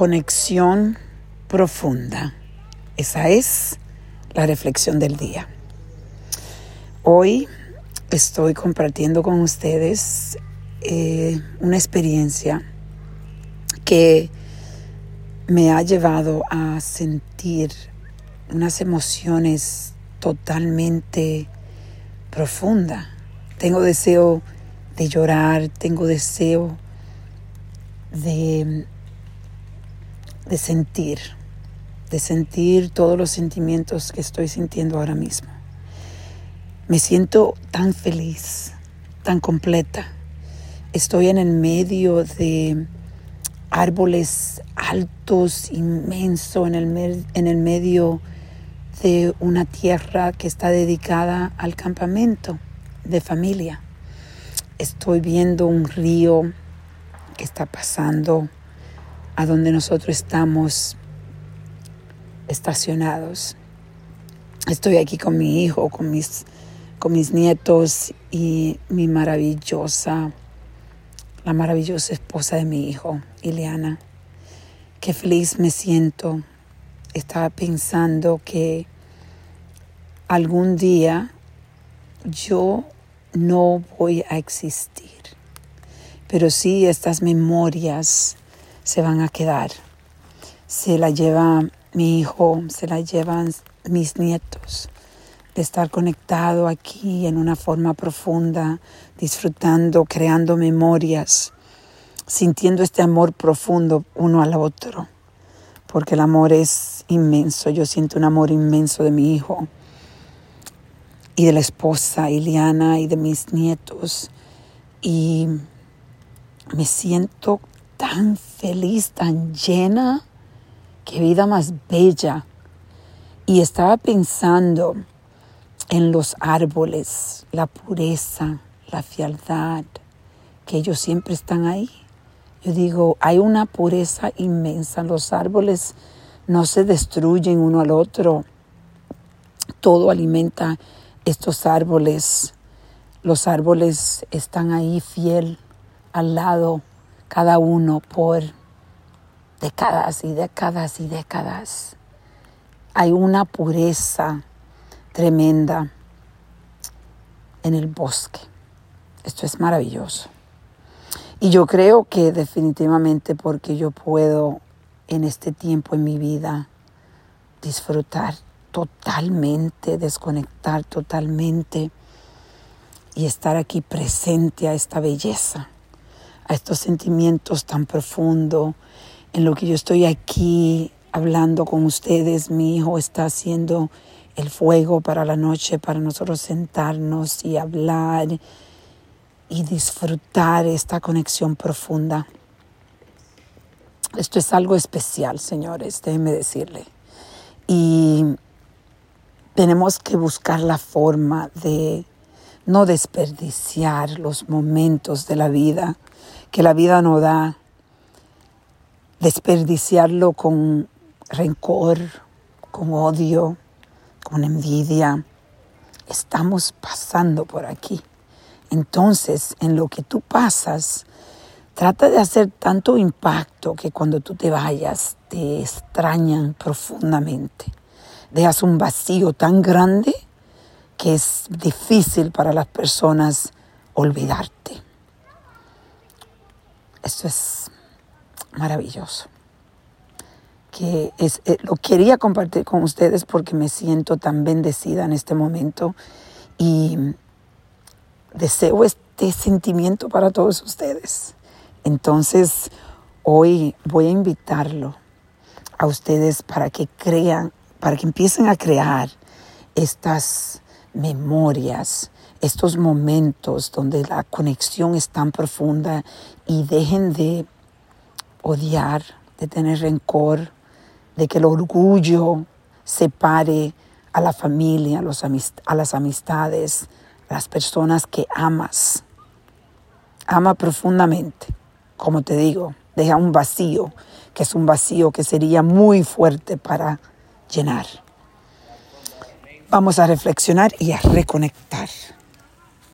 conexión profunda. Esa es la reflexión del día. Hoy estoy compartiendo con ustedes eh, una experiencia que me ha llevado a sentir unas emociones totalmente profundas. Tengo deseo de llorar, tengo deseo de, de sentir, de sentir todos los sentimientos que estoy sintiendo ahora mismo. Me siento tan feliz, tan completa. Estoy en el medio de árboles altos, inmensos, en el, en el medio de una tierra que está dedicada al campamento de familia. Estoy viendo un río que está pasando a donde nosotros estamos estacionados. Estoy aquí con mi hijo, con mis, con mis nietos y mi maravillosa, la maravillosa esposa de mi hijo, Ileana. Qué feliz me siento. Estaba pensando que algún día yo no voy a existir, pero sí estas memorias se van a quedar. Se la lleva mi hijo, se la llevan mis nietos, de estar conectado aquí en una forma profunda, disfrutando, creando memorias, sintiendo este amor profundo uno al otro, porque el amor es inmenso, yo siento un amor inmenso de mi hijo y de la esposa Iliana y de mis nietos y me siento tan feliz, tan llena, qué vida más bella. Y estaba pensando en los árboles, la pureza, la fialdad, que ellos siempre están ahí. Yo digo, hay una pureza inmensa. Los árboles no se destruyen uno al otro. Todo alimenta estos árboles. Los árboles están ahí fiel al lado cada uno por décadas y décadas y décadas. Hay una pureza tremenda en el bosque. Esto es maravilloso. Y yo creo que definitivamente porque yo puedo en este tiempo en mi vida disfrutar totalmente, desconectar totalmente y estar aquí presente a esta belleza a estos sentimientos tan profundos, en lo que yo estoy aquí hablando con ustedes, mi hijo está haciendo el fuego para la noche, para nosotros sentarnos y hablar y disfrutar esta conexión profunda. Esto es algo especial, señores, déjenme decirle. Y tenemos que buscar la forma de no desperdiciar los momentos de la vida que la vida nos da, desperdiciarlo con rencor, con odio, con envidia. Estamos pasando por aquí. Entonces, en lo que tú pasas, trata de hacer tanto impacto que cuando tú te vayas te extrañan profundamente. Dejas un vacío tan grande que es difícil para las personas olvidarte. Esto es maravilloso. Que es, eh, lo quería compartir con ustedes porque me siento tan bendecida en este momento y deseo este sentimiento para todos ustedes. Entonces, hoy voy a invitarlo a ustedes para que crean, para que empiecen a crear estas memorias, estos momentos donde la conexión es tan profunda y dejen de odiar, de tener rencor, de que el orgullo separe a la familia, a, las amistades, a las personas que amas. Ama profundamente, como te digo, deja un vacío, que es un vacío que sería muy fuerte para llenar. Vamos a reflexionar y a reconectar.